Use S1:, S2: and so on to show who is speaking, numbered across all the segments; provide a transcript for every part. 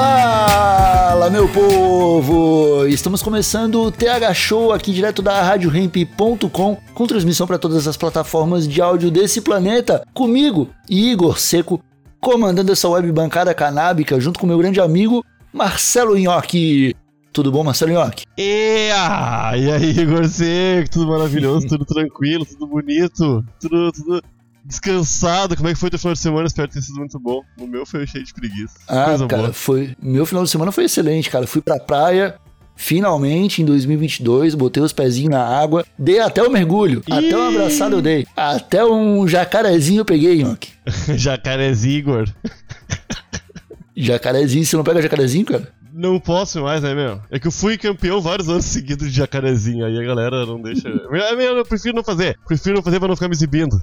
S1: Fala, meu povo! Estamos começando o TH Show aqui direto da RadioRamp.com com transmissão para todas as plataformas de áudio desse planeta. Comigo, Igor Seco, comandando essa web bancada canábica junto com meu grande amigo Marcelo Nhoque. Tudo bom, Marcelo Nhoque?
S2: E, aí, Igor Seco, tudo maravilhoso, tudo tranquilo, tudo bonito, tudo, tudo descansado. Como é que foi teu final de semana? Espero ter sido muito bom. O meu foi cheio de preguiça.
S1: Ah,
S2: Coisa
S1: cara,
S2: boa.
S1: foi. Meu final de semana foi excelente, cara. Fui pra praia. Finalmente, em 2022, botei os pezinhos na água, dei até o mergulho, até uma abraçada eu dei, até um jacarezinho eu peguei, Nhoque.
S2: Jacarezinho, Igor.
S1: Jacarezinho, você não pega jacarezinho, cara?
S2: Não posso mais, né, meu? É que eu fui campeão vários anos seguidos de jacarezinho, aí a galera não deixa. É, meu, Eu prefiro não fazer. Prefiro não fazer pra não ficar me exibindo.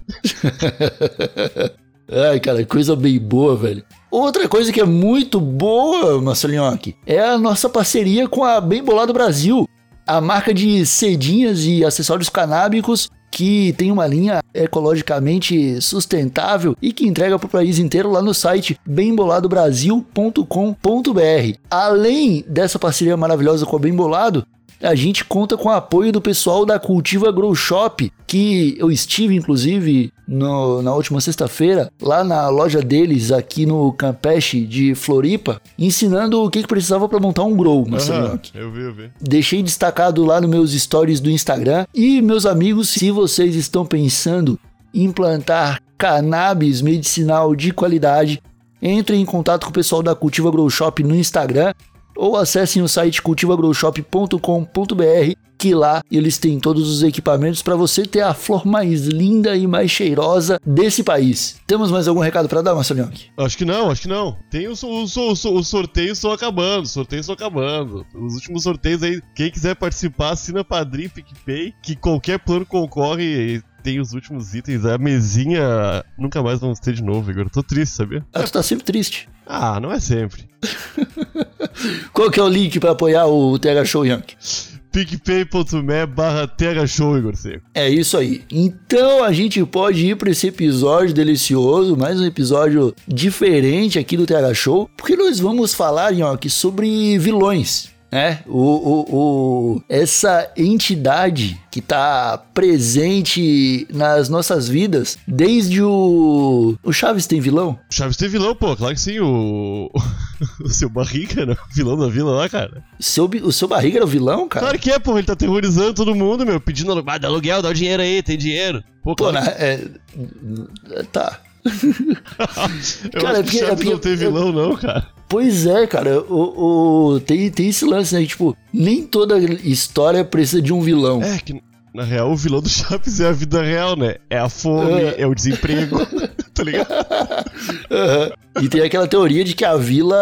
S1: Ai, cara, coisa bem boa, velho. Outra coisa que é muito boa, Marcelinhoque, é a nossa parceria com a Bem Bolado Brasil, a marca de cedinhas e acessórios canábicos que tem uma linha ecologicamente sustentável e que entrega para o país inteiro lá no site bemboladobраsil.com.br. Além dessa parceria maravilhosa com a Bem Bolado, a gente conta com o apoio do pessoal da Cultiva Grow Shop, que eu estive, inclusive, no- na última sexta-feira, lá na loja deles, aqui no Campeche de Floripa, ensinando o que, que precisava para montar um grow, Marcelo.
S2: Aham, eu vi, eu vi.
S1: Deixei destacado lá nos meus stories do Instagram. E, meus amigos, se vocês estão pensando em plantar cannabis medicinal de qualidade, entrem em contato com o pessoal da Cultiva Grow Shop no Instagram ou acessem o site cultivagrowshop.com.br que lá eles têm todos os equipamentos para você ter a flor mais linda e mais cheirosa desse país. Temos mais algum recado para dar, Marcelo
S2: Acho que não, acho que não. Tem os, os, os, os sorteios estão acabando, os sorteios estão acabando. Os últimos sorteios aí, quem quiser participar, assina Padrim, PicPay, que qualquer plano concorre tem os últimos itens. A mesinha nunca mais vamos ter de novo, Igor. Eu tô triste, sabia?
S1: Ah, tu tá sempre triste.
S2: Ah, não é sempre.
S1: Qual que é o link para apoiar o TH Show Yankee?
S2: picpay.me barra Show, Igor Seco.
S1: É isso aí. Então a gente pode ir para esse episódio delicioso, mais um episódio diferente aqui do TH Show, porque nós vamos falar, Nhoque, sobre vilões. Né? o, o, o, essa entidade que tá presente nas nossas vidas desde o. O Chaves tem vilão?
S2: Chaves tem vilão, pô, claro que sim. O, o seu barriga, né? O vilão da vila lá, cara.
S1: Seu, o seu barriga era o vilão, cara?
S2: Claro que é, pô, ele tá aterrorizando todo mundo, meu, pedindo ah, dá aluguel, dá o dinheiro aí, tem dinheiro. Pô,
S1: Pô,
S2: claro
S1: na- é, tá.
S2: Eu
S1: Cara,
S2: acho que
S1: é porque-
S2: não tem vilão, não, cara.
S1: Pois é, cara, o, o- tem, tem esse lance, né? Tipo, nem toda história precisa de um vilão.
S2: É que, na real, o vilão do Chaves é a vida real, né? É a fome,
S1: É.
S2: é, o desemprego, tá ligado?
S1: E tem aquela teoria de que a vila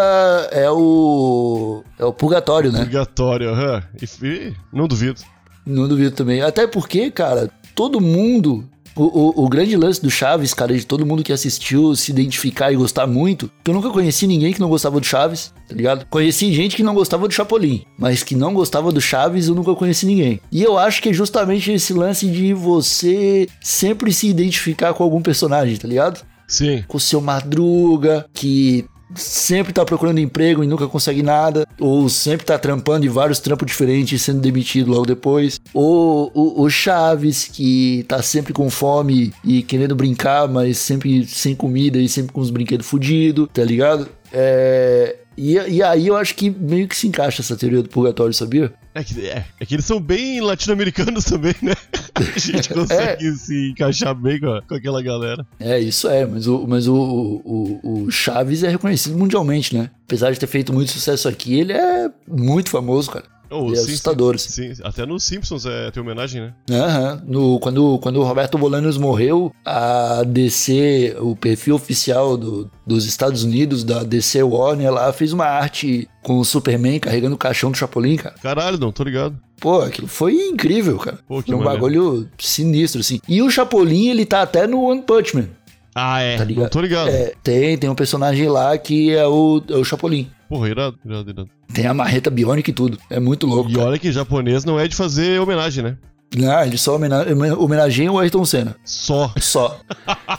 S1: é o. é o purgatório, né?
S2: Obrigatório, aham. E não duvido.
S1: Não duvido também. Até porque, cara, todo mundo. O, o, o grande lance do Chaves, cara, de todo mundo que assistiu se identificar e gostar muito, que eu nunca conheci ninguém que não gostava do Chaves, tá ligado? Conheci gente que não gostava do Chapolin, mas que não gostava do Chaves, eu nunca conheci ninguém. E eu acho que é justamente esse lance de você sempre se identificar com algum personagem, tá ligado?
S2: Sim.
S1: com o seu Madruga, que sempre tá procurando emprego e nunca consegue nada, ou sempre tá trampando em vários trampos diferentes e sendo demitido logo depois, ou o, Chaves, que tá sempre com fome e querendo brincar, mas sempre sem comida e sempre com os brinquedos fudidos, tá ligado? É. E, e aí eu acho que meio que se encaixa essa teoria do purgatório, sabia?
S2: É que, é, é que eles são bem latino-americanos também, né? A gente consegue se encaixar bem com, a- com aquela galera.
S1: É, isso é, mas o, mas o, o, o Chaves é reconhecido mundialmente, né? Apesar de ter feito muito sucesso aqui, ele é muito famoso, cara.
S2: Oh,
S1: Ele é
S2: sim,
S1: assustador,
S2: Sim, sim. até nos Simpsons é, tem homenagem, né?
S1: Aham. No, quando, quando o Roberto Bolanos morreu, a DC, o perfil oficial do, dos Estados Unidos, da DC Warner lá, fez uma arte com o Superman carregando o caixão do Chapolin, cara.
S2: Caralho, não, tô ligado.
S1: Pô, aquilo foi incrível, cara.
S2: Pô, que
S1: foi um
S2: maneiro.
S1: bagulho sinistro, assim. E o Chapolin, ele tá até no One Punch Man.
S2: Ah, é,
S1: Tá ligado?
S2: não tô ligado.
S1: É, tem, tem um personagem lá que é o, é o Chapolin.
S2: Porra, irado, irado, irado.
S1: Tem a marreta biônica e tudo. É muito louco.
S2: E
S1: cara.
S2: olha que japonês não é de fazer homenagem, né?
S1: Não, ele só homena- homenageia o Ayrton Senna.
S2: Só.
S1: Só.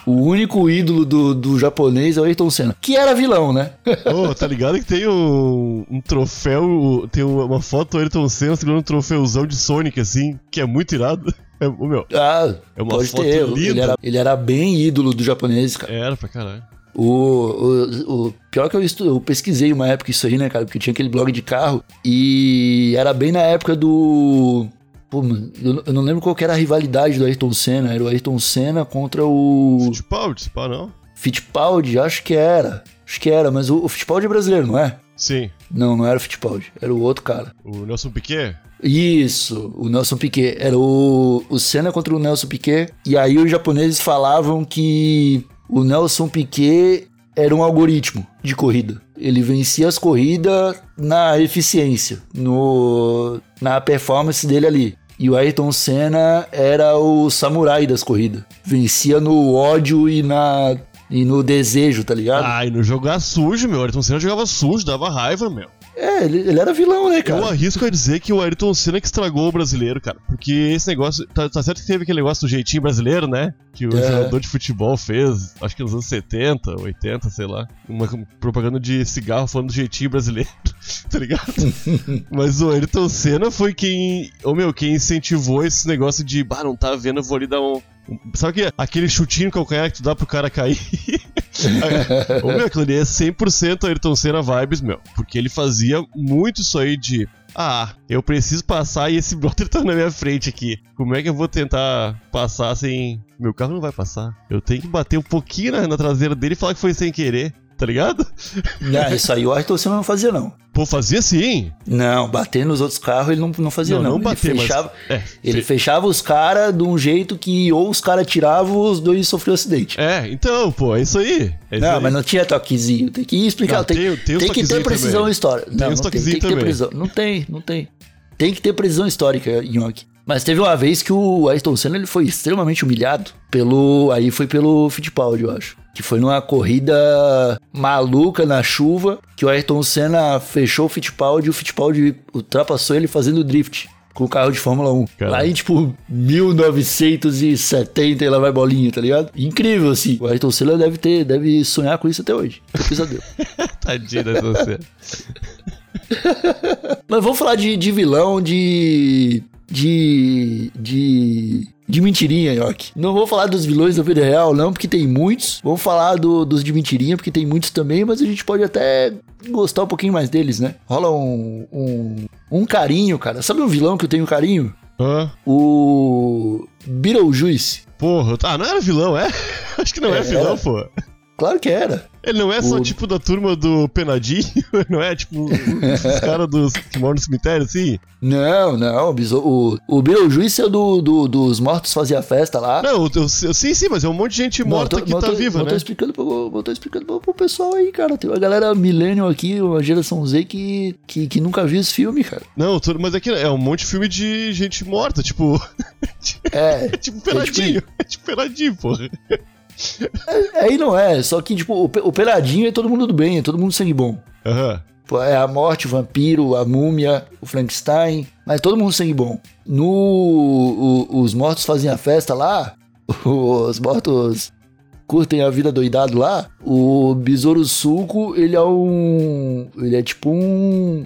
S1: o único ídolo do, do japonês é o Ayrton Senna. Que era vilão, né?
S2: Ô, tá ligado que tem um, um troféu, tem uma foto do Ayrton Senna segurando um troféuzão de Sonic, assim, que é muito irado. É, ô, meu,
S1: Ah,
S2: É uma
S1: pode
S2: foto
S1: ter.
S2: linda.
S1: Ele era, ele era bem ídolo do japonês, cara.
S2: era pra caralho.
S1: O, o, o pior que eu, estu, eu pesquisei uma época isso aí, né, cara? Porque tinha aquele blog de carro e era bem na época do. Pô, mano, eu, eu não lembro qual era a rivalidade do Ayrton Senna. Era o Ayrton Senna contra o
S2: Fittipaldi, se pá, não?
S1: Fittipaldi, acho que era. Acho que era, mas o, o Fittipaldi é brasileiro, não é?
S2: Sim.
S1: Não, não era o Fittipaldi, era o outro cara.
S2: O Nelson Piquet?
S1: Isso, o Nelson Piquet. Era o, o Senna contra o Nelson Piquet. E aí os japoneses falavam que o Nelson Piquet era um algoritmo de corrida. Ele vencia as corridas na eficiência, no, na performance dele ali. E o Ayrton Senna era o samurai das corridas. Vencia no ódio e, na, e no desejo, tá ligado?
S2: Ah, e no jogar sujo, meu. Ayrton Senna jogava sujo, dava raiva, meu.
S1: É, ele, ele era vilão, né, cara?
S2: Eu arrisco a dizer que o Ayrton Senna que estragou o brasileiro, cara. Porque esse negócio. Tá, tá certo que teve aquele negócio do jeitinho brasileiro, né? Que o
S1: É.
S2: jogador de futebol fez, acho que nos anos 70, 80, sei lá. Uma propaganda de cigarro falando do jeitinho brasileiro, tá ligado? Mas o Ayrton Senna foi quem. Ô meu, quem incentivou esse negócio de. Bah, não tá vendo, eu vou lhe dar um. Sabe que aquele chutinho no calcanhar que tu dá pro cara cair? Ô meu, aquilo ali é 100% Ayrton Senna vibes, meu. Porque ele fazia muito isso aí de. Ah, eu preciso passar e esse brother tá na minha frente aqui. Como é que eu vou tentar passar sem. Meu carro não vai passar. Eu tenho que bater um pouquinho na, na traseira dele e falar que foi sem querer. Tá ligado?
S1: Não, isso aí o Ayrton Senna não fazia, não.
S2: Pô, fazia sim.
S1: Não, bater nos outros carros ele não, não fazia,
S2: Não,
S1: não.
S2: não
S1: ele
S2: bater, mas-
S1: fechava,
S2: é,
S1: ele
S2: fe-
S1: fechava os caras de um jeito que ou os caras tiravam os dois sofriam acidente.
S2: É, então, pô, é isso aí. É isso
S1: não,
S2: aí.
S1: mas não tinha toquezinho. Tem que explicar.
S2: Não,
S1: tem,
S2: tem- tem
S1: tem que ter precisão
S2: também.
S1: histórica.
S2: Tem
S1: Não,
S2: os
S1: não tem, tem que ter precisão. Não tem, não tem. Tem que ter precisão histórica, Nhoque. Mas teve uma vez que o Ayrton Senna ele foi extremamente humilhado pelo. Aí foi pelo Fittipaldi, eu acho. Que foi numa corrida maluca na chuva, que o Ayrton Senna fechou o Fittipaldi e o Fittipaldi ultrapassou ele fazendo drift com o carro de Fórmula 1.
S2: Caralho.
S1: Lá em, tipo, 1970 e lá vai bolinha, tá ligado? Incrível, assim. O Ayrton Senna deve ter, deve sonhar com isso até hoje. É pesadelo.
S2: Tadinho da Ayrton Senna.
S1: Mas vamos falar de, de vilão, de. De. de. de mentirinha, York. Não vou falar dos vilões da vida real, não, porque tem muitos. Vamos falar do- dos de mentirinha, porque tem muitos também, mas a gente pode até gostar um pouquinho mais deles, né? Rola um. um, um carinho, cara. Sabe um vilão que eu tenho carinho?
S2: Hã?
S1: O. Beetlejuice.
S2: Porra, ah, não era vilão, é? Acho que não é,
S1: É,
S2: vilão, pô.
S1: Claro que era.
S2: Ele não é só
S1: O-
S2: tipo da turma do Penadinho, não é tipo os caras dos que moram no cemitério, assim?
S1: Não, não. O, o, Beetlejuice é o do, do- dos mortos fazia festa lá.
S2: Não, eu, eu- sim, sim, mas é um monte de gente
S1: Não,
S2: morta
S1: eu tô-
S2: que
S1: eu
S2: tá
S1: tô-
S2: viva, né?
S1: Tô explicando pro, eu tô explicando pro, pro pessoal aí, cara. Tem uma galera millennial aqui, uma geração Z que, que, que nunca viu esse filme, cara.
S2: Não, tô- mas é que é um monte de filme de gente morta, tipo.
S1: É,
S2: É tipo Penadinho. É tipo Penadinho, porra.
S1: Aí não é. Só que, tipo, o, pe- o Peladinho é todo mundo do bem, é todo mundo sangue bom.
S2: Aham.
S1: Pô, É a morte, o vampiro, a múmia, o Frankenstein, mas todo mundo sangue bom. No o- Os Mortos Fazem a Festa lá, os mortos curtem a vida doidado lá, o Besouro Suco, ele é um... ele é tipo um...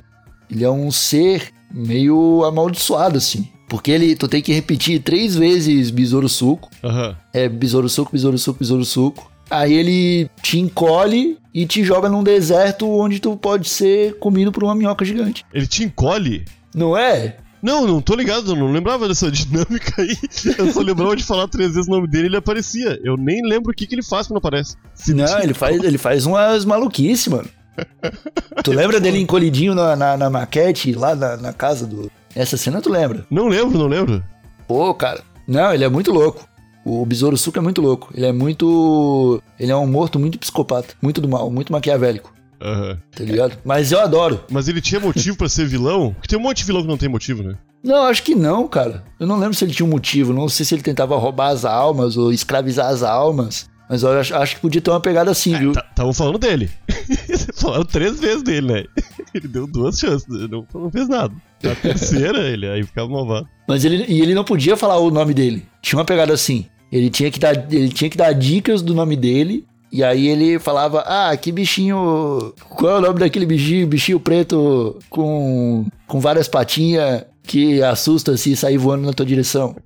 S1: ele é um ser meio amaldiçoado, assim. Porque ele, tu tem que repetir três vezes Besouro Suco,
S2: Aham.
S1: é besouro suco, besouro suco, besouro suco. Aí ele te encolhe e te joga num deserto onde tu pode ser comido por uma minhoca gigante.
S2: Ele te encolhe?
S1: Não é?
S2: Não, não tô ligado, eu não lembrava dessa dinâmica aí. Eu só lembrava de falar três vezes o nome dele e ele aparecia. Eu nem lembro o que, que ele faz quando aparece. Se
S1: Não, ele faz, ele faz umas maluquices, mano. Tu lembra dele encolhidinho na, na, na maquete, lá na, na casa do. Essa cena tu lembra?
S2: Não lembro, não lembro.
S1: Pô, cara. Não, ele é muito louco. O Besouro Suco é muito louco. Ele é muito. Ele é um morto muito psicopata. Muito do mal, muito maquiavélico.
S2: Aham.
S1: Tá ligado? Mas eu adoro.
S2: Mas ele tinha motivo pra ser vilão? Porque tem um monte de vilão que não tem motivo, né?
S1: Não, acho que não, cara. Eu não lembro se ele tinha um motivo. Não sei se ele tentava roubar as almas ou escravizar as almas. Mas eu acho, acho que podia ter uma pegada assim, viu?
S2: Estavam falando dele. Falaram três vezes dele, né? Ele deu duas chances, não, não fez nada. Na terceira, ele aí ficava malvado.
S1: Mas ele, e ele não podia falar o nome dele. Tinha uma pegada assim. Ele tinha que dar, ele tinha que dar dicas do nome dele. E aí ele falava: Ah, que bichinho. Qual é o nome daquele bichinho? Bichinho preto com, com várias patinhas que assusta se sair voando na tua direção.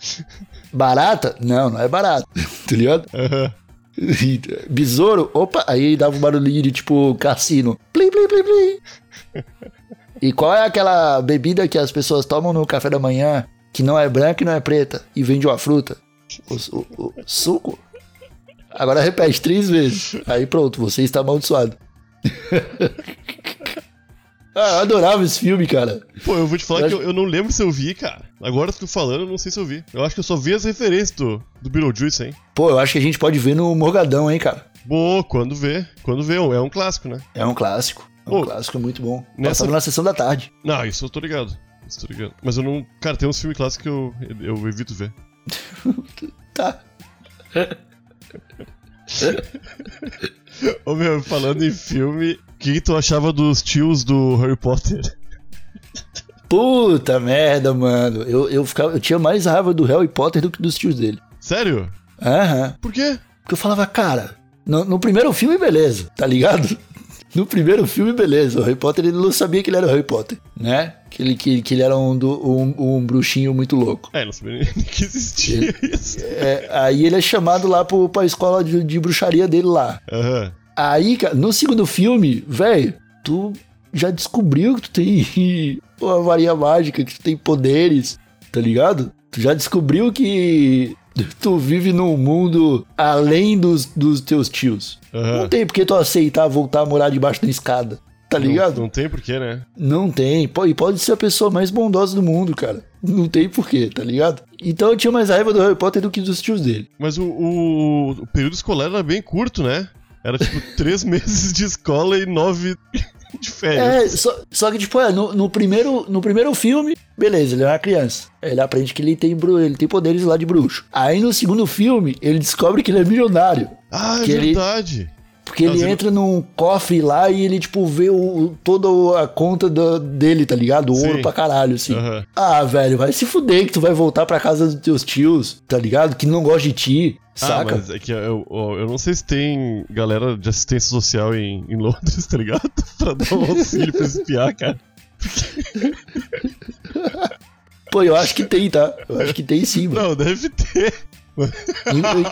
S1: Barata? Não, não é barata. tá ligado? E, Besouro? Opa, aí dava um barulhinho de tipo cassino. Plim, plim, plim, plim. E qual é aquela bebida que as pessoas tomam no café da manhã que não é branca e não é preta e vende uma fruta? O, o- o suco? Agora repete três vezes. Aí pronto, você está amaldiçoado. ah, eu adorava esse filme, cara.
S2: Pô, eu vou te falar
S1: Eu
S2: que
S1: acho-
S2: eu, eu não lembro se eu vi, cara. Agora tu falando, eu não sei se eu vi. Eu acho que eu só vi as referências do, do Beetlejuice, hein?
S1: Pô, eu acho que a gente pode ver no Morgadão, hein, cara.
S2: Boa, quando vê. Quando vê, é um clássico, né?
S1: É um clássico. É um
S2: Pô,
S1: clássico muito bom.
S2: nessa-
S1: Passava na sessão da tarde.
S2: Não, isso eu tô ligado. Isso eu tô ligado. Mas eu não. Cara, tem uns filmes clássicos que eu, eu evito ver.
S1: Tá.
S2: Ô meu, falando em filme, o que tu achava dos tios do Harry Potter?
S1: Puta merda, mano. Eu, eu, ficava, eu tinha mais raiva do Harry Potter do que dos tios dele.
S2: Sério?
S1: Aham.
S2: Por quê?
S1: Porque eu falava, cara, no, no primeiro filme, beleza, tá ligado? No primeiro filme, beleza. O Harry Potter, ele não sabia que ele era o Harry Potter, né? Que ele, que, que ele era um, um, um bruxinho muito louco.
S2: É, não sabia nem que existia isso.
S1: É, aí ele é chamado lá pro, pra escola de, de bruxaria dele lá.
S2: Aham.
S1: Aí, cara, no segundo filme, velho, tu já descobriu que tu tem uma varinha mágica, que tu tem poderes, tá ligado? Tu já descobriu que tu vive num mundo além dos, dos teus tios.
S2: Aham.
S1: Não tem por que tu aceitar voltar a morar debaixo da escada, tá ligado?
S2: Não, não tem porquê, né?
S1: Não tem. E pode ser a pessoa mais bondosa do mundo, cara. Não tem porquê, tá ligado? Então eu tinha mais raiva do Harry Potter do que dos tios dele.
S2: Mas o, o, o período escolar era bem curto, né? Era tipo três meses de escola e nove de
S1: É,
S2: férias.
S1: só, só que, tipo, é, no, no primeiro, no primeiro filme, beleza, ele é uma criança. Ele aprende que ele tem, ele tem poderes lá de bruxo. Aí no segundo filme, ele descobre que ele é milionário.
S2: Ah, é
S1: ele-
S2: verdade.
S1: Porque
S2: Mas
S1: ele entra num cofre lá e ele, tipo, vê o, toda a conta da- dele, tá ligado? O ouro pra caralho, assim.
S2: Aham.
S1: Ah, velho, vai se fuder que tu vai voltar pra casa dos teus tios, tá ligado? Que não gosta de ti,
S2: Ah,
S1: saca?
S2: mas é que eu, eu, eu não sei se tem galera de assistência social em, em Londres, tá ligado? pra dar um auxílio pra espiar, cara.
S1: Pô, eu acho que tem, tá? Eu acho que tem sim, mano.
S2: Não, deve ter.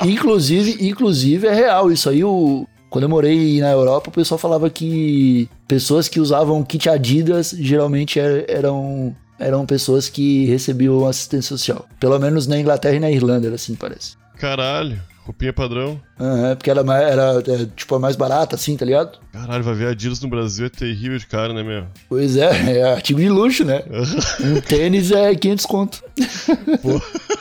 S1: In- Inclusive, inclusive é real. Isso aí, o... quando eu morei na Europa, o pessoal falava que pessoas que usavam kit Adidas geralmente er- eram, eram pessoas que recebiam assistência social. Pelo menos na Inglaterra e na Irlanda, era assim, parece.
S2: Caralho, roupinha padrão.
S1: Aham, porque mais- era, é, tipo, a mais barata, assim, tá ligado?
S2: Caralho, vai ver Adidas no Brasil é terrível de cara, né, meu?
S1: Pois é, é artigo de luxo, né? Um tênis é 500 conto.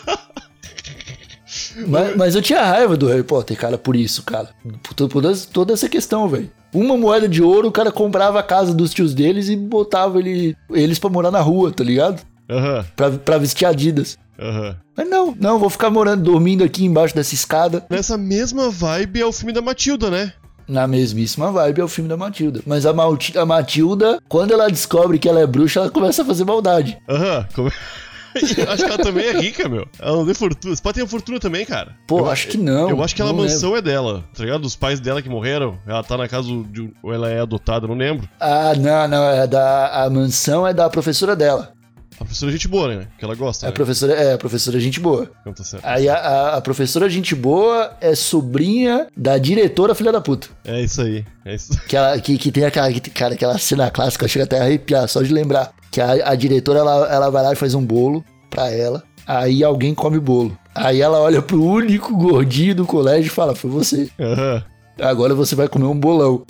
S1: Mas, mas eu tinha raiva do Harry Potter, cara, por isso, cara. Por, to- por toda, toda essa questão, velho. Uma moeda de ouro, o cara comprava a casa dos tios deles e botava ele, eles pra morar na rua, tá ligado?
S2: Aham,
S1: Pra, pra vestir Adidas.
S2: Aham.
S1: Mas não, não, vou ficar morando, dormindo aqui embaixo dessa escada.
S2: Nessa mesma vibe é o filme da Matilda, né?
S1: Na mesmíssima vibe é o filme da Matilda. Mas a, Malti- a Matilda, quando ela descobre que ela é bruxa, ela começa a fazer maldade.
S2: Aham, como... acho que ela também é rica, meu. Ela não tem fortuna. Você pode ter fortuna também, cara.
S1: Pô,
S2: Eu-
S1: acho que não.
S2: Eu acho que aquela
S1: não lembro.
S2: mansão é dela, tá ligado? Dos pais dela que morreram. Ela tá na casa de. um- Ou ela é adotada, não lembro.
S1: Ah, não, não, é da. A mansão é da professora dela.
S2: A professora é gente boa, né? Que ela gosta.
S1: É a
S2: né?
S1: professora, é, a professora gente boa.
S2: Não tá certo.
S1: Aí a, a- a professora gente boa é sobrinha da diretora filha da puta.
S2: É isso aí. É isso.
S1: Que, ela, que, que tem aquela, que, cara, aquela cena clássica, chega até a arrepiar, só de lembrar. Que a, a diretora, ela, ela vai lá e faz um bolo pra ela. Aí alguém come bolo. Aí ela olha pro único gordinho do colégio e fala, foi você.
S2: Aham.
S1: Agora você vai comer um bolão.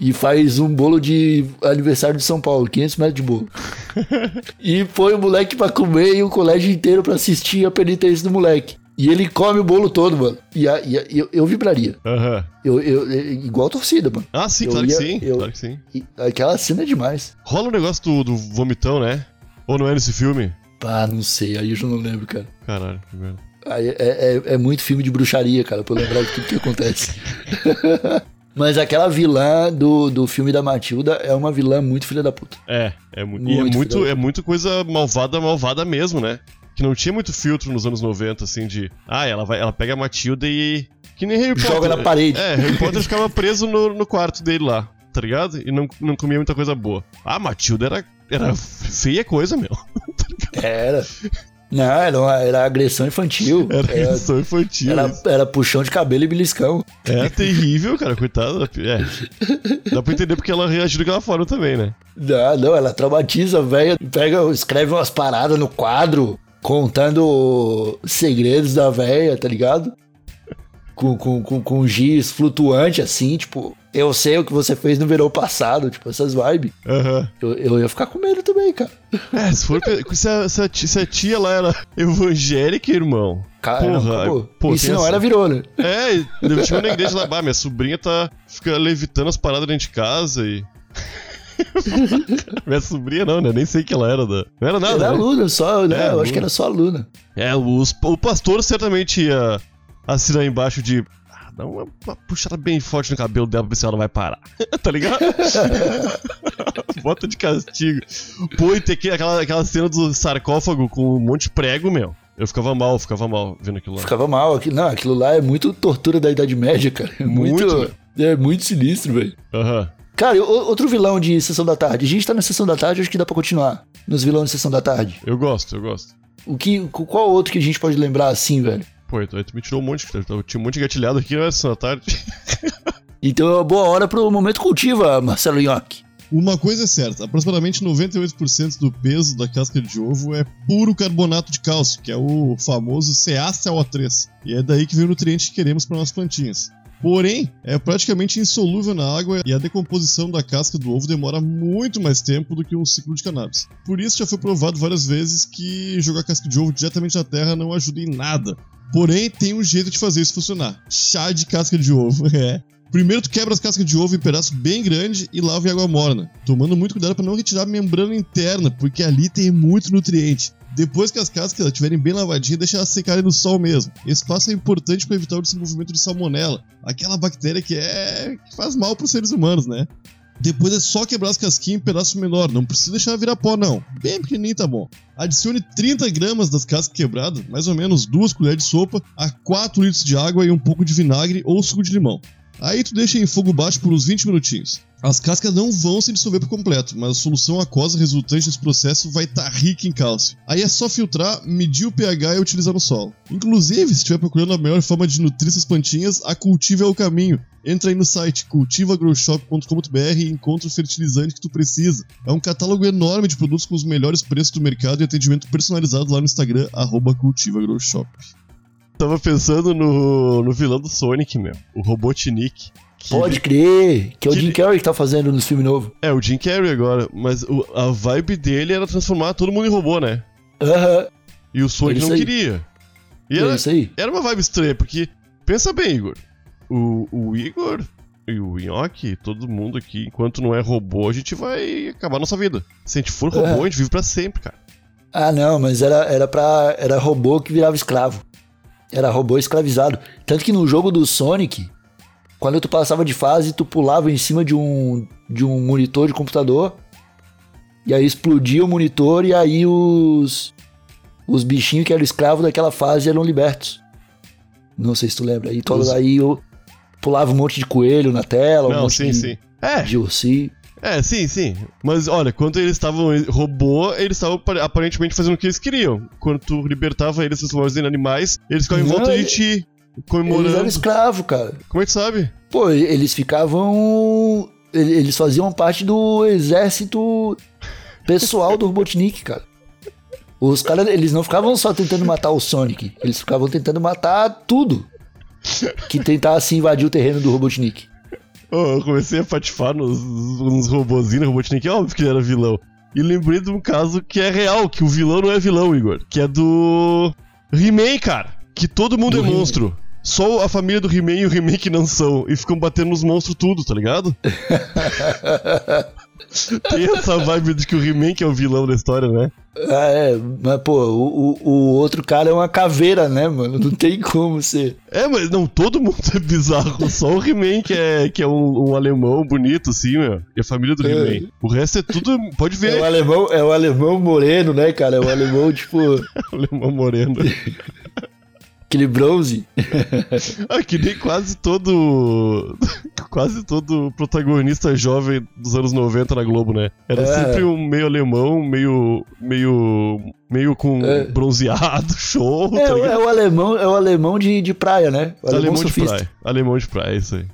S1: E faz um bolo de aniversário de São Paulo, 500 metros de bolo. e põe o moleque pra comer e o colégio inteiro pra assistir a penitência do moleque. E ele come o bolo todo, mano. E, a- e a- eu, eu vibraria.
S2: Aham.
S1: Eu, eu, eu- igual torcida, mano.
S2: Ah, sim,
S1: Eu
S2: claro
S1: ia-
S2: que sim.
S1: eu-
S2: Claro que sim.
S1: E aquela cena é demais.
S2: Rola um negócio do, do vomitão, né? Ou não é nesse filme?
S1: Ah, não sei, aí eu já não lembro, cara.
S2: Caralho, que merda.
S1: É, é- é muito filme de bruxaria, cara, pra eu lembrar de tudo que acontece. Mas aquela vilã do, do filme da Matilda é uma vilã muito filha da puta.
S2: É, é, mu e é
S1: Muito
S2: muito, é muito coisa malvada, malvada mesmo, né? Que não tinha muito filtro nos anos 90, assim, de. Ah, ela vai, ela pega a Matilda e. Que nem Harry Potter.
S1: Joga na parede.
S2: É, Harry Potter ficava preso no, no quarto dele lá, tá ligado? E não, não comia muita coisa boa. Ah, Matilda era, era feia coisa, meu.
S1: Era. Não, era, uma- era agressão infantil.
S2: Era
S1: Era,
S2: agressão infantil.
S1: era, era puxão de cabelo e beliscão.
S2: É terrível, cara, coitada. É. Dá pra entender porque ela reagiu daquela forma também, né?
S1: Não, não, ela traumatiza a velha, pega, escreve umas paradas no quadro, contando segredos da velha, tá ligado? Com, com, com, com giz flutuante, assim, tipo, eu sei o que você fez no verão passado, tipo, essas vibes.
S2: Aham.
S1: Eu, eu ia ficar com medo também, cara.
S2: É, se for. Se a, se, a tia, se a tia lá era evangélica, irmão.
S1: Cara, não,
S2: Porra,
S1: acabou.
S2: pô,
S1: e se não
S2: essa-
S1: era, virou, né?
S2: É, eu tinha na igreja lá, bah, minha sobrinha tá. fica levitando as paradas dentro de casa e. minha sobrinha não, né? Nem sei que ela era da. Não era nada.
S1: Era
S2: né?
S1: aluna, só, né?
S2: É,
S1: eu
S2: aluna.
S1: acho que era só aluna.
S2: É, os, o pastor certamente ia assinar embaixo de. "Ah, Dá uma, uma puxada bem forte no cabelo dela pra ver se ela vai parar. tá ligado? Bota de castigo. Pô, e tem que- aquela, aquela cena do sarcófago com um monte de prego, meu. Eu ficava mal, ficava mal vendo aquilo lá.
S1: Ficava mal. Aquilo, não, aquilo lá é muito tortura da Idade Média, cara. É muito.
S2: Muito,
S1: é muito sinistro, velho.
S2: Aham.
S1: Cara, e o- outro vilão de Sessão da Tarde. A gente tá na Sessão da Tarde, acho que dá pra continuar. Nos vilões de Sessão da Tarde.
S2: Eu gosto, eu gosto.
S1: O que, qual outro que a gente pode lembrar assim, velho?
S2: Pô, então aí tu me tirou um monte, cara. Eu tinha um monte de gatilhado aqui nessa tarde.
S1: Então é uma boa hora pro momento cultiva, Marcelo Nhoque.
S3: Uma coisa é certa, aproximadamente 98% do peso da casca de ovo é puro carbonato de cálcio, que é o famoso CaCO3. E é daí que vem o nutriente que queremos para nossas plantinhas. Porém, é praticamente insolúvel na água e a decomposição da casca do ovo demora muito mais tempo do que um ciclo de cannabis. Por isso já foi provado várias vezes que jogar casca de ovo diretamente na terra não ajuda em nada. Porém, tem um jeito de fazer isso funcionar. Chá de casca de ovo, é. Primeiro tu quebra as cascas de ovo em pedaço bem grande e lava em água morna, tomando muito cuidado para não retirar a membrana interna, porque ali tem muito nutriente. Depois que as cascas estiverem bem lavadinhas, deixa elas secarem no sol mesmo. Esse passo é importante para evitar o desenvolvimento de salmonela, aquela bactéria que é que faz mal para os seres humanos, né? Depois é só quebrar as casquinhas em pedaço menor, não precisa deixar virar pó não. Bem pequenininho tá bom. Adicione 30 gramas das cascas quebradas, mais ou menos 2 colheres de sopa, a 4 litros de água e um pouco de vinagre ou suco de limão. Aí tu deixa em fogo baixo por uns 20 minutinhos. As cascas não vão se dissolver por completo, mas a solução aquosa resultante desse processo vai estar rica em cálcio. Aí é só filtrar, medir o pH e utilizar no solo. Inclusive, se estiver procurando a melhor forma de nutrir essas plantinhas, a Cultiva é o caminho. Entra aí no site cultivagrowshop.com.br e encontra o fertilizante que tu precisa. É um catálogo enorme de produtos com os melhores preços do mercado e atendimento personalizado lá no Instagram, cultivagrowshop.
S2: Tava pensando no, no vilão do Sonic, meu. O Robotnik. Que-
S1: Pode crer, que é o
S2: Que
S1: Jim
S2: ele-
S1: Carrey que tá fazendo nos filmes novos.
S2: É, o Jim Carrey agora. Mas o- a vibe dele era transformar todo mundo em robô, né?
S1: Aham,
S2: E o Sonic
S1: É
S2: não
S1: aí.
S2: queria. E
S1: é
S2: era,
S1: isso aí.
S2: era uma vibe estranha, porque, pensa bem, Igor. O, o Igor e o Nhoque, todo mundo aqui, enquanto não é robô, a gente vai acabar a nossa vida. Se a gente for robô,
S1: É.
S2: a gente vive pra sempre, cara.
S1: Ah, não, mas era, era pra. Era robô que virava escravo. Era robô escravizado. Tanto que no jogo do Sonic, quando tu passava de fase, tu pulava em cima de um, de um monitor de computador. E aí explodia o monitor e aí os. Os bichinhos que eram escravos daquela fase eram libertos. Não sei se tu lembra. Aí,
S2: Os-
S1: aí eu pulava um monte de coelho na tela, um
S2: não,
S1: monte
S2: sim,
S1: de,
S2: sim. É,
S1: de ursinho.
S2: é, sim, sim. Mas olha, quando eles estavam robô, eles estavam apar- aparentemente fazendo o que eles queriam. Quando tu libertava eles, em animais, eles ficavam em
S1: Não,
S2: volta de
S1: ele-
S2: ti,
S1: Eles
S2: comemorando.
S1: eram escravos, cara.
S2: Como é que sabe?
S1: Pô, eles ficavam. ele- Eles faziam parte do exército pessoal do Robotnik, cara. Os caras, eles não ficavam só tentando matar o Sonic, eles ficavam tentando matar tudo que tentasse invadir o terreno do Robotnik.
S2: Ô, eu comecei a patifar nos, nos robozinhos, no Robotnik, óbvio que ele era vilão. E lembrei de um caso que é real, que o vilão não é vilão, Igor. Que é do He-Man, cara. Que todo mundo
S1: Do
S2: é monstro. Só a família do He-Man e o He-Man que não são. E ficam batendo nos monstros tudo, tá ligado? Tem essa vibe de que o He-Man que é o vilão da história, né?
S1: Ah, é, mas pô, o, o, outro cara é uma caveira, né, mano? Não tem como ser.
S2: É, mas não, todo mundo é bizarro. Só o He-Man que é, que é um, um alemão bonito, assim, meu. E a família do
S1: É.
S2: He-Man. O resto é tudo. Pode
S1: É
S2: ver.
S1: o alemão, é o alemão moreno, né, cara? É o alemão, tipo,
S2: alemão moreno.
S1: aquele bronze.
S2: Ah, que nem quase todo. quase todo protagonista jovem dos anos 90 na Globo, né? Era
S1: É.
S2: sempre um meio alemão, meio. meio. meio com
S1: É.
S2: bronzeado, show,
S1: É,
S2: tá
S1: o-
S2: ligado?
S1: é o alemão, é o alemão de, de praia, né? O alemão,
S2: Alemão de praia. Alemão de praia, é isso aí.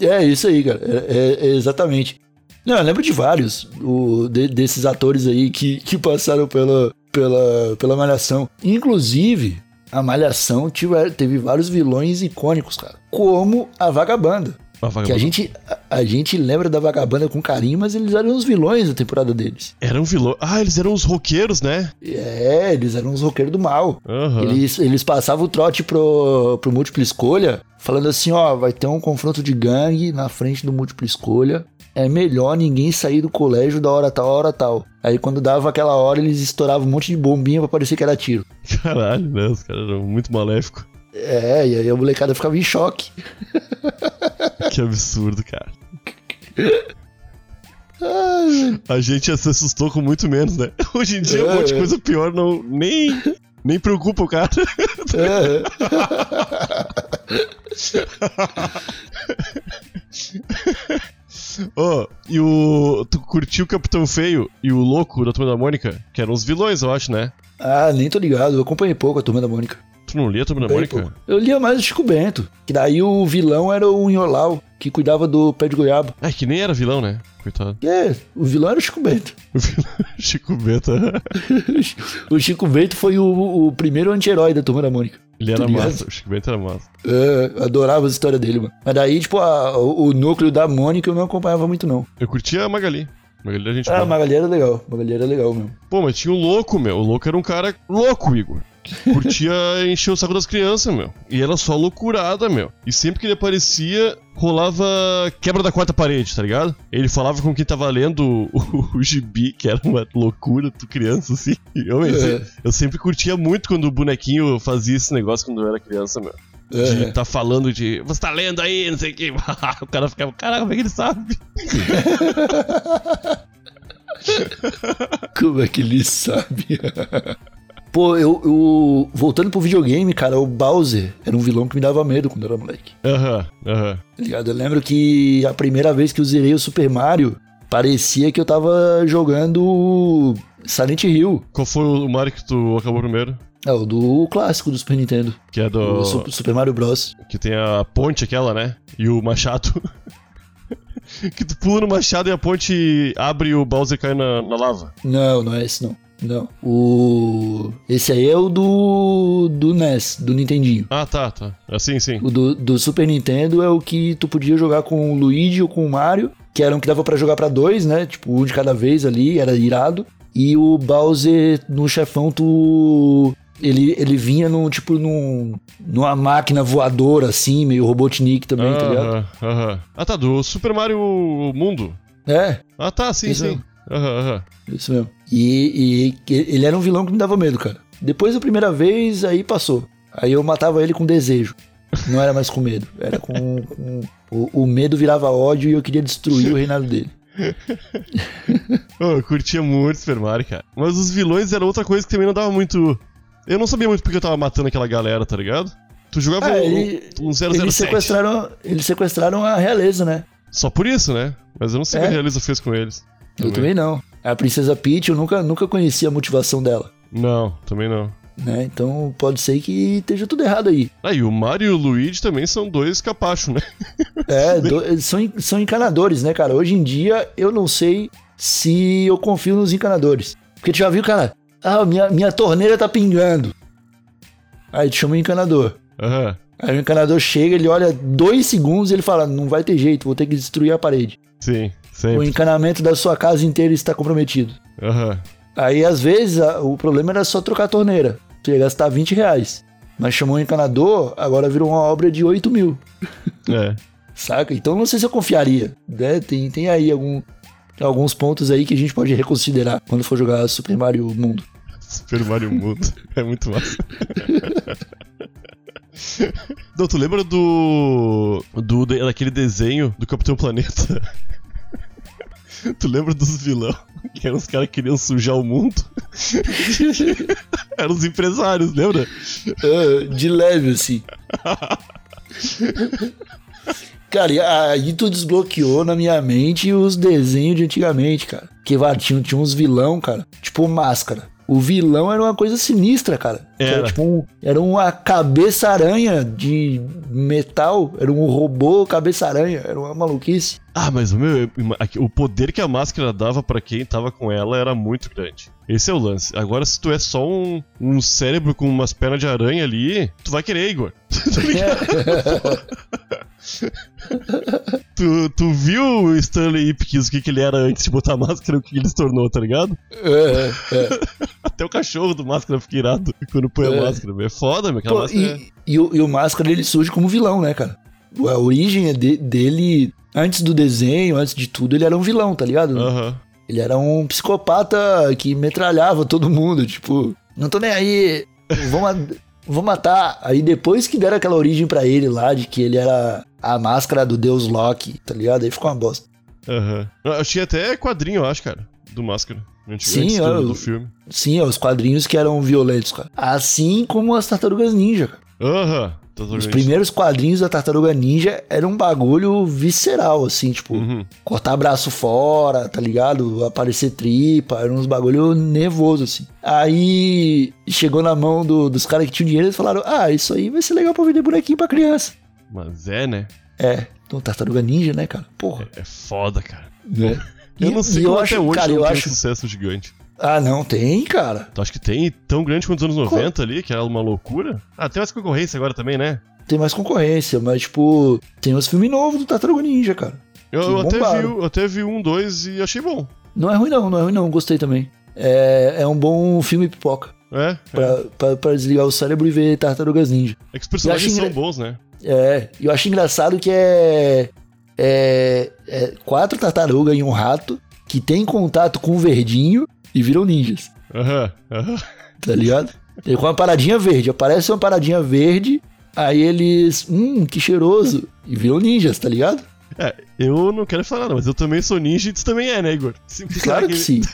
S1: É isso aí, cara. É, é- é exatamente. Não, eu lembro de vários o, de- desses atores aí que, que passaram pela, pela, pela Malhação. Inclusive, a Malhação tive- teve vários vilões icônicos, cara. Como a Vagabanda.
S2: Uma
S1: Que a gente, a, a gente lembra da Vagabanda com carinho, mas eles eram os vilões da temporada deles.
S2: Era um vilão. Ah, eles eram os roqueiros, né?
S1: É, eles eram os roqueiros do mal.
S2: Aham.
S1: Eles, eles passavam o trote pro, pro múltipla escolha, falando assim, ó, vai ter um confronto de gangue na frente do múltipla escolha. É melhor ninguém sair do colégio da hora tal, hora tal. Aí quando dava aquela hora, eles estouravam um monte de bombinha pra parecer que era tiro.
S2: Caralho, né? Os caras eram muito maléficos.
S1: É, e aí a molecada ficava em choque.
S2: Que absurdo, cara. A gente se assustou com muito menos, né? Hoje em dia um monte de
S1: É.
S2: coisa pior não nem nem preocupa o cara.
S1: É.
S2: Ô, e o tu curtiu o Capitão Feio e o Louco da Turma da Mônica, que eram os vilões, eu acho, né?
S1: Ah, nem tô ligado, eu acompanhei pouco a Turma da Mônica.
S2: Tu não lia a Turma da
S1: Bem,
S2: Mônica?
S1: pô. Eu lia mais o Chico Bento, que daí o vilão era o Inholau, que cuidava do pé de goiaba.
S2: Ah, que nem era vilão, né? Coitado.
S1: É, o vilão era o Chico Bento.
S2: O vilão Chico Benta.
S1: o Chico Bento foi o, o primeiro anti-herói da Turma da Mônica.
S2: Ele era massa, o Chico Bento era massa.
S1: É, eu adorava a história dele, mano. Mas daí, tipo, a- o, o núcleo da Mônica eu não acompanhava muito, não.
S2: Eu curtia a Magali. Magali a gente
S1: Ah, Magali era legal. A Magali era legal mesmo.
S2: Pô, mas tinha o louco, meu. O louco era um cara louco, Igor. Curtia encher o saco das crianças, meu. E era só loucurada, meu. E sempre que ele aparecia, rolava quebra da quarta parede, tá ligado? Ele falava com quem tava lendo o, o gibi, que era uma loucura, tu criança, assim. Eu, eu, eu sempre curtia muito quando o bonequinho fazia esse negócio quando eu era criança, meu. De
S1: É.
S2: tá falando de. Você tá lendo aí, não sei o que. o cara ficava, caraca, como é que ele sabe?
S1: Como é que ele sabe? Pô, eu, eu- Voltando pro videogame, cara, o Bowser era um vilão que me dava medo quando era moleque.
S2: Aham, aham.
S1: Tá ligado? Eu lembro que a primeira vez que eu zerei o Super Mario, parecia que eu tava jogando Silent Hill.
S2: Qual foi o Mario que tu acabou primeiro?
S1: É, o do clássico do Super Nintendo.
S2: Que é do.
S1: O Su- Super Mario Bros.
S2: Que tem a ponte aquela, né? E o machado. que tu pula no machado e a ponte abre e o Bowser cai na, na lava.
S1: Não, não é esse não. Não. O. Esse aí é o do. do NES, do Nintendinho.
S2: Ah, tá, tá. Assim, sim.
S1: O do, do Super Nintendo é o que tu podia jogar com o Luigi ou com o Mario, que era um que dava pra jogar pra dois, né? Tipo, um de cada vez ali, era irado. E o Bowser no chefão, tu. Ele, ele vinha num, tipo, num, numa máquina voadora, assim, meio Robotnik também, tá ligado?
S2: Aham, aham. Ah, tá, do Super Mario Mundo.
S1: É,
S2: Ah, tá, sim,
S1: Isso
S2: sim. Aham, aham.
S1: isso mesmo. E, e ele era um vilão que me dava medo, cara. Depois da primeira vez, aí passou. Aí eu matava ele com desejo. Não era mais com medo. Era com. com- o, o medo virava ódio e eu queria destruir o reinado dele.
S2: Ô, eu curtia muito Super Mario, cara. Mas os vilões era outra coisa que também não dava muito. Eu não sabia muito porque eu tava matando aquela galera, tá ligado? Tu jogava
S1: Ah,
S2: um,
S1: ele-
S2: um 007.
S1: Eles sequestraram, eles sequestraram a realeza, né?
S2: Só por isso, né? Mas eu não sei o
S1: É.
S2: que a Realiza fez com eles.
S1: Eu também não. A Princesa Peach, eu nunca, nunca conheci a motivação dela.
S2: Não, também não.
S1: Né? Então pode ser que esteja tudo errado aí.
S2: Ah, e o Mario e o Luigi também são dois capachos, né?
S1: É, do- são, são encanadores, né, cara? Hoje em dia eu não sei se eu confio nos encanadores. Porque tu já viu, cara? Ah, minha, minha torneira tá pingando. Aí tu chama o encanador.
S2: Aham.
S1: Aí o encanador chega, ele olha dois segundos e ele fala: Não vai ter jeito, vou ter que destruir a parede.
S2: Sim,
S1: O
S2: sempre.
S1: encanamento da sua casa inteira está comprometido.
S2: Aham.
S1: Aí, às vezes, a- o problema era só trocar a torneira. Tu ia gastar 20 reais. Mas chamou um encanador, agora virou uma obra de 8 mil.
S2: É.
S1: Saca? Então não sei se eu confiaria. Né? Tem, tem aí algum, alguns pontos aí que a gente pode reconsiderar quando for jogar Super Mario Mundo.
S2: Super Mario Mundo. É muito massa. Não, tu lembra do. do daquele desenho do Capitão Planeta? Tu lembra dos vilão? Que eram os caras que queriam sujar o mundo? eram os empresários, lembra?
S1: Ah, de leve, assim. Cara, aí tu desbloqueou na minha mente os desenhos de antigamente, cara. Que tinha, tinha uns vilão, cara. Tipo máscara. O vilão era uma coisa sinistra, cara. Que
S2: Era.
S1: tipo um- era uma cabeça-aranha de metal. Era um robô cabeça-aranha. Era uma maluquice.
S2: Ah, mas o meu. O poder que a máscara dava pra quem tava com ela era muito grande. Esse é o lance. Agora, se tu é só um, um cérebro com umas pernas de aranha ali, tu vai querer, Igor. Tá ligado? tu, tu viu o Stanley Ipkiss, o que, que ele era antes de botar a máscara, o que ele se tornou, tá ligado?
S1: É, é.
S2: Até o cachorro do máscara fica irado quando põe
S1: É.
S2: a máscara. É foda, meu. Aquela
S1: Pô,
S2: máscara é...
S1: e, e o, e o Máscara ele surge como vilão, né, cara? A origem é de- dele, antes do desenho, antes de tudo, ele era um vilão, tá ligado?
S2: Aham.
S1: Ele era um psicopata que metralhava todo mundo, tipo, não tô nem aí, vou, ma- vou matar. Aí depois que deram aquela origem pra ele lá, de que ele era a máscara do deus Loki, tá ligado? Aí ficou uma bosta.
S2: Aham. Eu tinha até quadrinho, eu acho, cara, do máscara.
S1: Sim,
S2: antes do, do filme.
S1: Sim, ó, os quadrinhos que eram violentos, cara. Assim como as Tartarugas Ninja, cara.
S2: Aham. Tá
S1: Os primeiros quadrinhos da Tartaruga Ninja era um bagulho visceral, assim, tipo,
S2: Uhum.
S1: cortar braço fora, tá ligado? Aparecer tripa, era uns bagulho nervoso, assim. Aí chegou na mão do- dos caras que tinham dinheiro e eles falaram: Ah, isso aí vai ser legal pra vender bonequinho pra criança.
S2: Mas é, né?
S1: É, então Tartaruga Ninja, né, cara? Porra.
S2: É foda, cara.
S1: Né?
S2: Eu
S1: E-
S2: não sei como
S1: eu
S2: até
S1: acho-
S2: hoje
S1: cara,
S2: não
S1: eu
S2: tem um
S1: acho-
S2: sucesso gigante.
S1: Ah, não, tem, cara.
S2: Tu acha que tem tão grande quanto os anos 90 ali, que era uma loucura? Ah, tem mais concorrência agora também, né?
S1: Tem mais concorrência, mas, tipo, tem os filmes novos do Tartaruga Ninja, cara.
S2: Eu, eu até vi, eu até vi um, dois e achei bom.
S1: Não é ruim, não, não é ruim, não. Gostei também. É, é um bom filme pipoca.
S2: É, é.
S1: Pra, pra, pra desligar o cérebro e ver Tartarugas Ninja.
S2: É que os personagens
S1: acho
S2: são
S1: engra-
S2: bons, né?
S1: É, eu acho engraçado que é, é, é quatro tartarugas e um rato que tem contato com o verdinho e viram ninjas,
S2: Aham, aham.
S1: tá ligado? Tem com uma paradinha verde, aparece uma paradinha verde, aí eles, hum, que cheiroso, e viram ninjas, tá ligado?
S2: É, eu não quero falar nada, mas eu também sou ninja e tu também é, né, Igor? Sim,
S1: Claro que sim.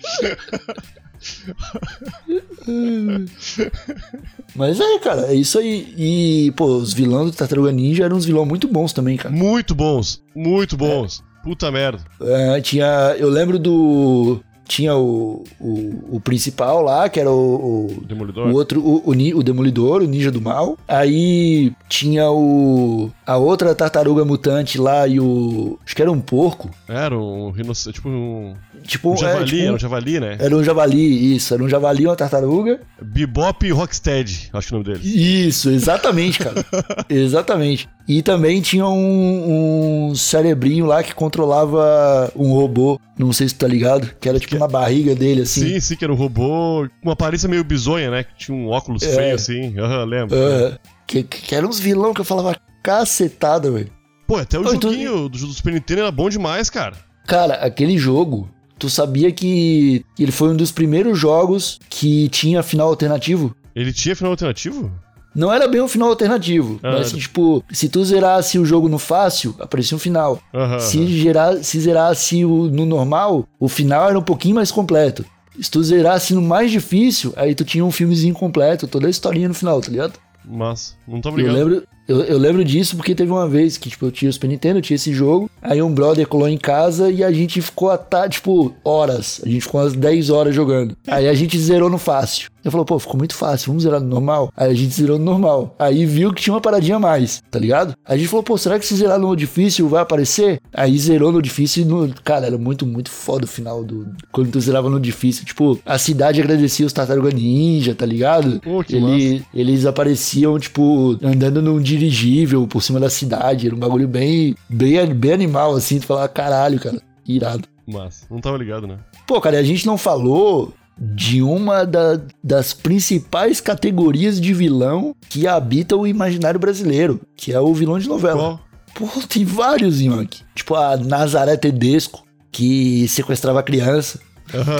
S1: Mas é, cara, é isso aí. E, pô, os vilões do Tartaruga Ninja eram uns vilões muito bons também, cara.
S2: Muito bons, muito bons. Puta merda.
S1: É, tinha. Eu lembro do. Tinha o, o, o principal lá, que era o, o,
S2: Demolidor.
S1: o outro, o, o, o Demolidor, o Ninja do Mal. Aí tinha o. A outra tartaruga mutante lá e o. Acho que era um porco.
S2: Era um rinoceronte, tipo um,
S1: Tipo
S2: um
S1: é,
S2: javali,
S1: tipo um-
S2: era um javali, né?
S1: Era um javali, isso. Era um javali e uma tartaruga.
S2: Bebop e Rocksteady, acho que é o nome deles.
S1: Isso, exatamente, cara. exatamente. E também tinha um, um cerebrinho lá que controlava um robô. Não sei se tu tá ligado. Que era tipo na barriga dele, assim.
S2: Sim, sim, que era um robô com uma aparência meio bizonha, né? Que tinha um óculos
S1: É.
S2: feio assim. Aham, lembro.
S1: É, que, que eram uns vilão que eu falava cacetada, velho.
S2: Pô, até o
S1: Não, então-
S2: joguinho do, do Super Nintendo era bom demais, cara.
S1: Cara, aquele jogo, tu sabia que ele foi um dos primeiros jogos que tinha final alternativo?
S2: Ele tinha final alternativo?
S1: Não era bem um final alternativo,
S2: Ah,
S1: mas tipo, se tu zerasse o jogo no fácil, aparecia um final.
S2: Aham.
S1: Se, gerar, se zerasse o, no normal, o final era um pouquinho mais completo. Se tu zerasse no mais difícil, aí tu tinha um filmezinho completo, toda a historinha no final, tá ligado?
S2: Mas, não tô
S1: Eu
S2: obrigado.
S1: lembro, eu, eu lembro disso porque teve uma vez que, tipo, eu tinha o Super Nintendo, eu tinha esse jogo, Aí um brother colou em casa e a gente ficou até, tipo, horas. A gente ficou umas 10 horas jogando. Aí a gente zerou no fácil. Eu falou, pô, ficou muito fácil, vamos zerar no normal? Aí a gente zerou no normal. Aí viu que tinha uma paradinha a mais, tá ligado? Aí a gente falou, pô, será que se zerar no difícil vai aparecer? Aí zerou no difícil e no. Cara, era muito, muito foda o final do. Quando tu zerava no difícil. Tipo, a cidade agradecia os tartaruga ninja, tá ligado?
S2: Pô, que
S1: Ele, eles apareciam, tipo, andando num dirigível por cima da cidade. Era um bagulho bem, bem, bem animal, assim. Tu falava, caralho, cara, irado.
S2: Massa. Não tava ligado, né?
S1: Pô, cara, e a gente não falou de uma da- das principais categorias de vilão que habita o imaginário brasileiro, que é o vilão de novela.
S2: Qual?
S1: Pô, tem vários, Nhoque. Tipo a Nazaré Tedesco, que sequestrava criança,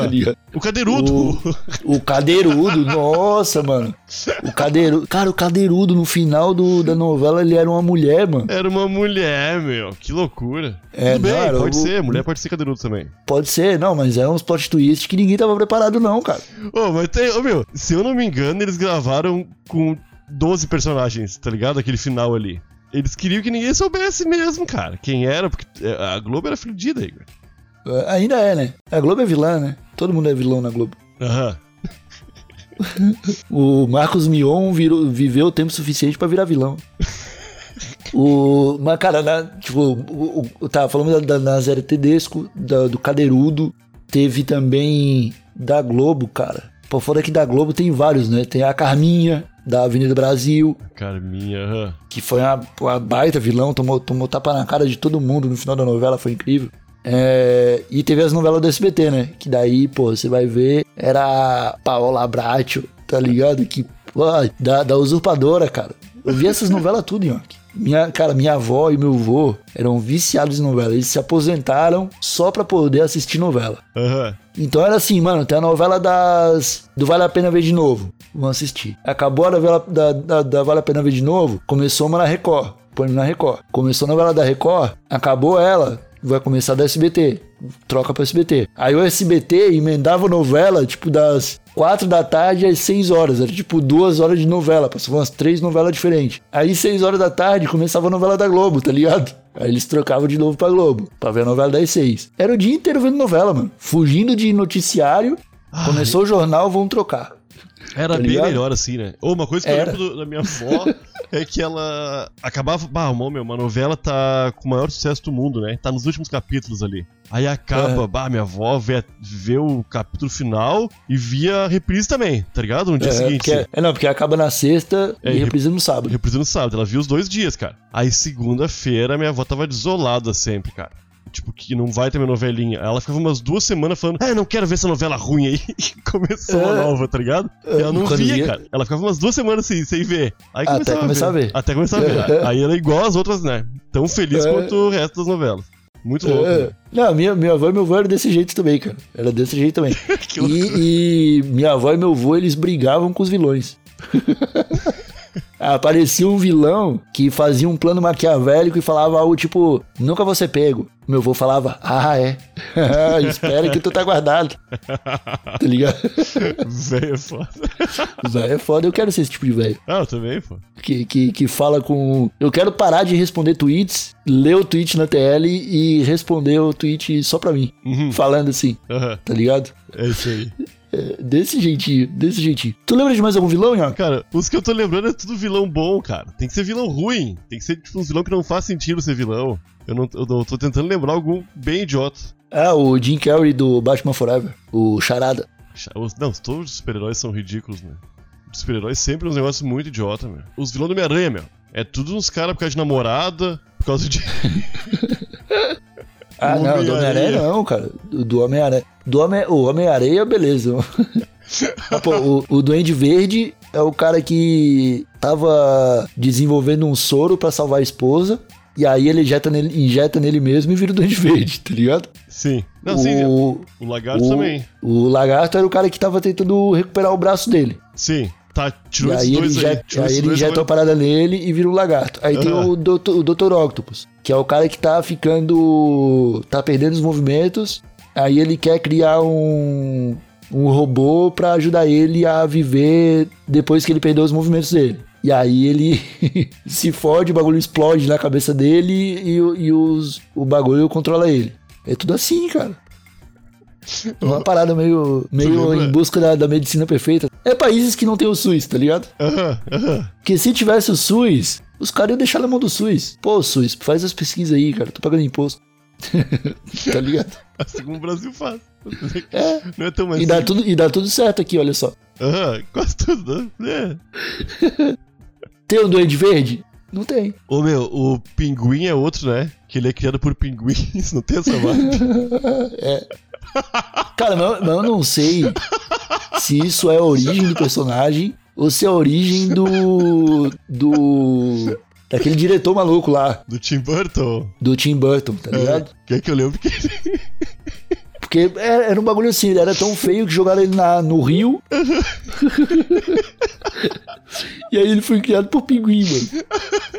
S1: ligado?
S2: O Cadeirudo.
S1: O, o Cadeirudo, nossa, mano. O Cadeirudo. Cara, o Cadeirudo, no final do, da novela, ele era uma mulher, mano.
S2: Era uma mulher, meu. Que loucura.
S1: É,
S2: Tudo bem,
S1: era
S2: pode
S1: o-
S2: ser. Mulher pode ser cadeirudo também.
S1: Pode ser, não, mas é uns plot twists que ninguém tava preparado, não, cara.
S2: Ô, mas tem. Ô, meu, se eu não me engano, eles gravaram com 12 personagens, tá ligado? Aquele final ali. Eles queriam que ninguém soubesse mesmo, cara. Quem era, porque é, a Globo era fudida, Igor.
S1: É, Ainda é, né? A Globo é vilã, né? Todo mundo é vilão na Globo.
S2: Aham.
S1: O Marcos Mion virou, viveu o tempo suficiente pra virar vilão. O, mas, cara, na- tipo, o, o, tá, falando da, da Nazaré Tedesco, da- do Cadeirudo, teve também da Globo, cara. Pô, fora que da Globo tem vários, né? Tem a Carminha, da Avenida Brasil,
S2: Carminha, aham.
S1: que foi uma, uma baita vilão, tomou, tomou tapa na cara de todo mundo no final da novela, foi incrível. É, e teve as novelas do SBT, né? Que daí, pô, você vai ver, era Paola Bracho, tá ligado? Que, pô, da, da usurpadora, cara. Eu vi essas novelas tudo, Nhoque. Minha, cara, minha avó e meu avô eram viciados em novela. Eles se aposentaram só pra poder assistir novela.
S2: Aham.
S1: Então era assim, mano, tem a novela das. do Vale a Pena Ver de Novo. Vamos assistir. Acabou a novela da, da, da Vale a Pena Ver de Novo, começou uma na Record. Põe na Record. Começou a novela da Record, acabou ela, vai começar da SBT. Troca pro SBT. Aí o SBT emendava novela, tipo, das 4 da tarde às 6 horas. Era tipo duas horas de novela. Passavam umas três novelas diferentes. Aí, 6 horas da tarde, começava a novela da Globo, tá ligado? Aí eles trocavam de novo pra Globo, pra ver a novela das 6. Era o dia inteiro vendo novela, mano. Fugindo de noticiário. Começou o jornal, vão trocar.
S2: Era
S1: Tá
S2: bem melhor assim, né? Ou uma coisa que
S1: Era.
S2: eu lembro do- da minha avó é que ela acabava. Bah, meu, uma novela tá com o maior sucesso do mundo, né? Tá nos últimos capítulos ali. Aí acaba,
S1: É.
S2: bah, minha avó vê, vê o capítulo final e via a reprise também, tá ligado? No dia
S1: É,
S2: seguinte.
S1: porque, é, não, porque acaba na sexta
S2: É,
S1: e
S2: e
S1: reprisa no sábado.
S2: Reprise no sábado, ela viu os dois dias, cara. Aí segunda-feira minha avó tava desolada sempre, cara. Tipo, que não vai ter minha novelinha. Ela ficava umas duas semanas falando, ah, eu não quero ver essa novela ruim aí. E começou a
S1: É.
S2: nova, tá ligado? E ela não
S1: Quando
S2: via,
S1: via-
S2: cara. Ela ficava umas duas semanas assim, sem ver. Aí
S1: Até começar a ver.
S2: Até começar a ver. Aí ela é igual as outras, né? Tão feliz
S1: É.
S2: quanto o resto das novelas. Muito louco.
S1: É.
S2: né?
S1: Não, minha, minha avó e meu avô eram desse jeito também, cara. Era desse jeito também. E, e minha avó e meu avô, eles brigavam com os vilões. Aparecia um vilão que fazia um plano maquiavélico e falava algo tipo, nunca vou ser pego. Meu avô falava, ah, é. Espera que tu tá guardado. Tá ligado?
S2: Velho é foda.
S1: Velho é foda, eu quero ser esse tipo de velho.
S2: Ah, eu também, pô.
S1: que, que, que fala com. Eu quero parar de responder tweets, ler o tweet na TL e responder o tweet só pra mim.
S2: Uhum.
S1: Falando assim,
S2: Aham.
S1: tá ligado?
S2: É isso aí.
S1: É, desse jeitinho, desse jeitinho. Tu lembra de mais algum vilão, Nhoca?
S2: Cara, os que eu tô lembrando é tudo vilão bom, cara. Tem que ser vilão ruim. Tem que ser tipo um vilão que não faz sentido ser vilão. Eu não eu não- tô tentando lembrar algum bem idiota.
S1: Ah, o Jim Carrey do Batman Forever, o Charada.
S2: Não, todos os super-heróis são ridículos, né? Os super-heróis sempre uns negócios muito idiota, meu. Os vilões do Homem-Aranha, meu. É tudo uns caras por causa de namorada, por causa de.
S1: Ah,
S2: O
S1: não, do
S2: Homem-Aranha.
S1: Não, cara. Do, Homem-Aranha. Do Homem, o Homem-Aranha, beleza. Pô, o, o Duende Verde é o cara que tava desenvolvendo um soro pra salvar a esposa. E aí ele injeta nele, injeta nele mesmo e vira o Duende Verde, tá ligado?
S2: Sim. Não, sim.
S1: o,
S2: O lagarto
S1: o-
S2: também.
S1: o lagarto era o cara que tava tentando recuperar o braço dele.
S2: Sim. Tá,
S1: E
S2: tirou esses
S1: aí ele
S2: dois aí.
S1: injeta, aí
S2: esses
S1: ele
S2: dois
S1: injeta
S2: agora-
S1: uma parada nele e vira um lagarto. Aí tem
S2: Aham.
S1: o Dr. o Dr. Octopus, que é o cara que tá ficando. tá perdendo os movimentos. Aí ele quer criar um. um robô pra ajudar ele a viver depois que ele perdeu os movimentos dele. E aí ele se fode, o bagulho explode na cabeça dele e, e os, o bagulho controla ele. É tudo assim, cara. É Uma parada meio, meio em busca da, da medicina perfeita. É países que não tem o SUS, tá ligado?
S2: Aham, aham.
S1: Porque se tivesse o SUS, os caras iam deixar na mão do SUS. Pô, SUS, faz as pesquisas aí, cara. Tô pagando imposto. tá ligado?
S2: Assim como o Brasil faz.
S1: É.
S2: Não é tão mais
S1: E dá,
S2: simples.
S1: tudo, e dá tudo certo aqui, olha só.
S2: Aham, quase tudo, né? É.
S1: Tem um doente verde? Não tem.
S2: Ô meu, o pinguim é outro, né? Que ele é criado por pinguins, não tem essa vibe?
S1: Cara, mas, eu- não sei se isso é a origem do personagem ou se é a origem do. do. daquele diretor maluco lá,
S2: Do Tim Burton.
S1: do Tim Burton, tá ligado?
S2: Que é que eu lembro que
S1: Porque era, era um bagulho assim, ele era tão feio que jogaram ele na, no rio. e aí ele foi criado por pinguim, mano.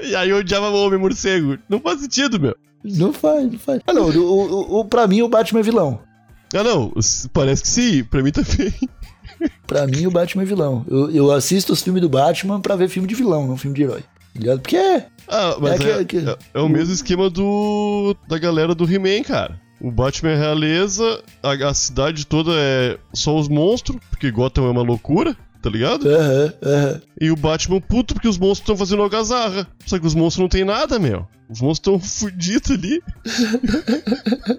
S2: E aí eu odiava o Homem Morcego. Não faz sentido, meu.
S1: Não faz, não faz. Ah, não, o, o, o, pra mim o Batman é vilão.
S2: Ah, não. Parece que sim. Pra mim também.
S1: Pra mim o Batman é vilão. Eu, eu assisto os filmes do Batman pra ver filme de vilão, não filme de herói. Tá ligado? Porque é.
S2: Ah, mas
S1: É
S2: é,
S1: que- que-
S2: é- é o mesmo esquema do da galera do He-Man, cara. O Batman é realeza, a, a cidade toda é só os monstros, porque Gotham é uma loucura, tá ligado?
S1: Aham, aham.
S2: E o Batman puto porque os monstros estão fazendo algazarra. Só que os monstros não tem nada, meu. Os monstros estão fudidos ali.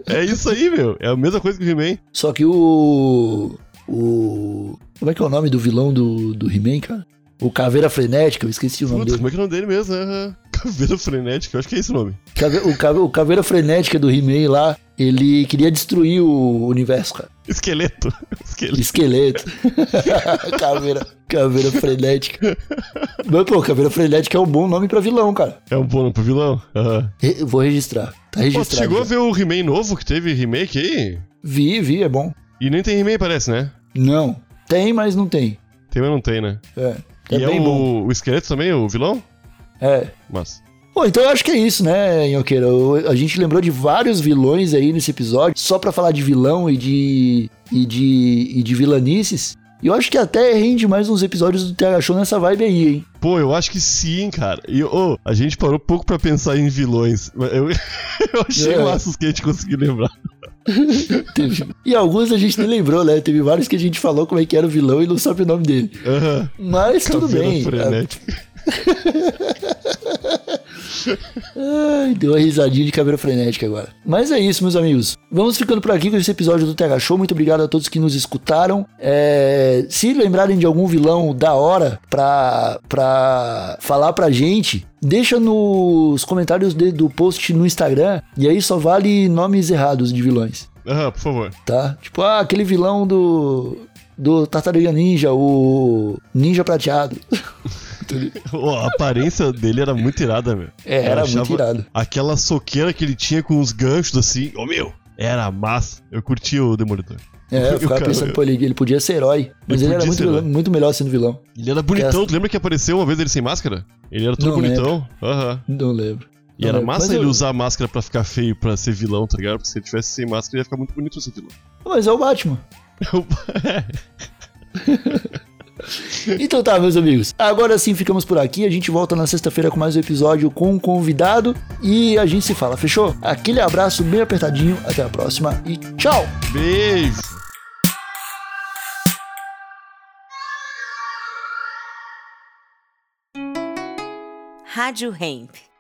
S2: é isso aí, meu. É a mesma coisa que o He-Man.
S1: Só que o. O. Como é que é o nome do vilão do, do He-Man, cara? O Caveira Frenética, eu esqueci o nome dele.
S2: como é que é o nome dele mesmo? É Caveira Frenética, eu acho que é esse o nome.
S1: Cave- o, Cave- o Caveira Frenética do He-Man lá, ele queria destruir o universo, cara.
S2: Esqueleto. Esqueleto.
S1: Esqueleto. caveira, caveira Frenética. Mas, pô, Caveira Frenética é um bom nome pra vilão, cara.
S2: É um bom nome pro vilão? Aham.
S1: Re- vou registrar. Tá
S2: Pô,
S1: registrado.
S2: chegou a
S1: já.
S2: ver o He-Man novo que teve remake aí?
S1: Vi, vi, é bom.
S2: E nem tem He-Man, parece, né?
S1: Não. Tem, mas não tem.
S2: Tem, mas não tem, né?
S1: É. É
S2: e
S1: bem
S2: é o,
S1: bom.
S2: o esqueleto também, o vilão?
S1: É.
S2: Mas.
S1: Bom, então eu acho que é isso, né, Nhoqueira? O- A gente lembrou de vários vilões aí nesse episódio, só pra falar de vilão e de. e de. e de vilanices. E eu acho que até rende mais uns episódios do TH Show nessa vibe aí, hein?
S2: Pô, eu acho que sim, cara. E, ô, a gente parou pouco pra pensar em vilões. Eu, eu achei
S1: É.
S2: que a gente conseguiu lembrar.
S1: Teve- E alguns a gente nem lembrou, né? Teve vários que a gente falou como é que era o vilão e não sabe o nome dele.
S2: Aham.
S1: Mas tudo bem.
S2: frenética.
S1: Ai, deu uma risadinha de caveira frenética agora. Mas é isso, meus amigos. Vamos ficando por aqui com esse episódio do TH Show. Muito obrigado a todos que nos escutaram. É, se lembrarem de algum vilão da hora pra, pra falar pra gente, deixa nos comentários de- do post no Instagram. E aí só vale nomes errados de vilões,
S2: Aham, por favor.
S1: tá? Tipo, ah, aquele vilão do. Do Tartaruga Ninja, o Ninja Prateado.
S2: Ô, a aparência dele era muito irada, meu.
S1: É, era muito irado.
S2: Aquela soqueira que ele tinha com os ganchos assim. Ô, meu. Era massa. Eu curti o Demolidor.
S1: É, eu ficava
S2: Cara,
S1: pensando, pô, ele, ele podia ser herói. Mas
S2: Ele
S1: ele, era muito, vilão- muito melhor sendo vilão.
S2: Ele era bonitão. Tu lembra que apareceu uma vez ele sem máscara? Ele era todo
S1: Não
S2: bonitão. Aham.
S1: Não lembro.
S2: E
S1: Não
S2: era
S1: lembro.
S2: massa
S1: Mas
S2: ele
S1: eu-
S2: usar a máscara pra ficar feio, pra ser vilão, tá ligado? Porque se ele tivesse sem máscara, ele ia ficar muito bonito ser vilão.
S1: Mas é o Batman.
S2: É.
S1: Então tá, meus amigos. Agora sim ficamos por aqui. A gente volta na sexta-feira com mais um episódio com um convidado. E a gente se fala, fechou? Aquele abraço bem apertadinho. Até a próxima e tchau!
S2: Beijo!
S4: Rádio Hemp.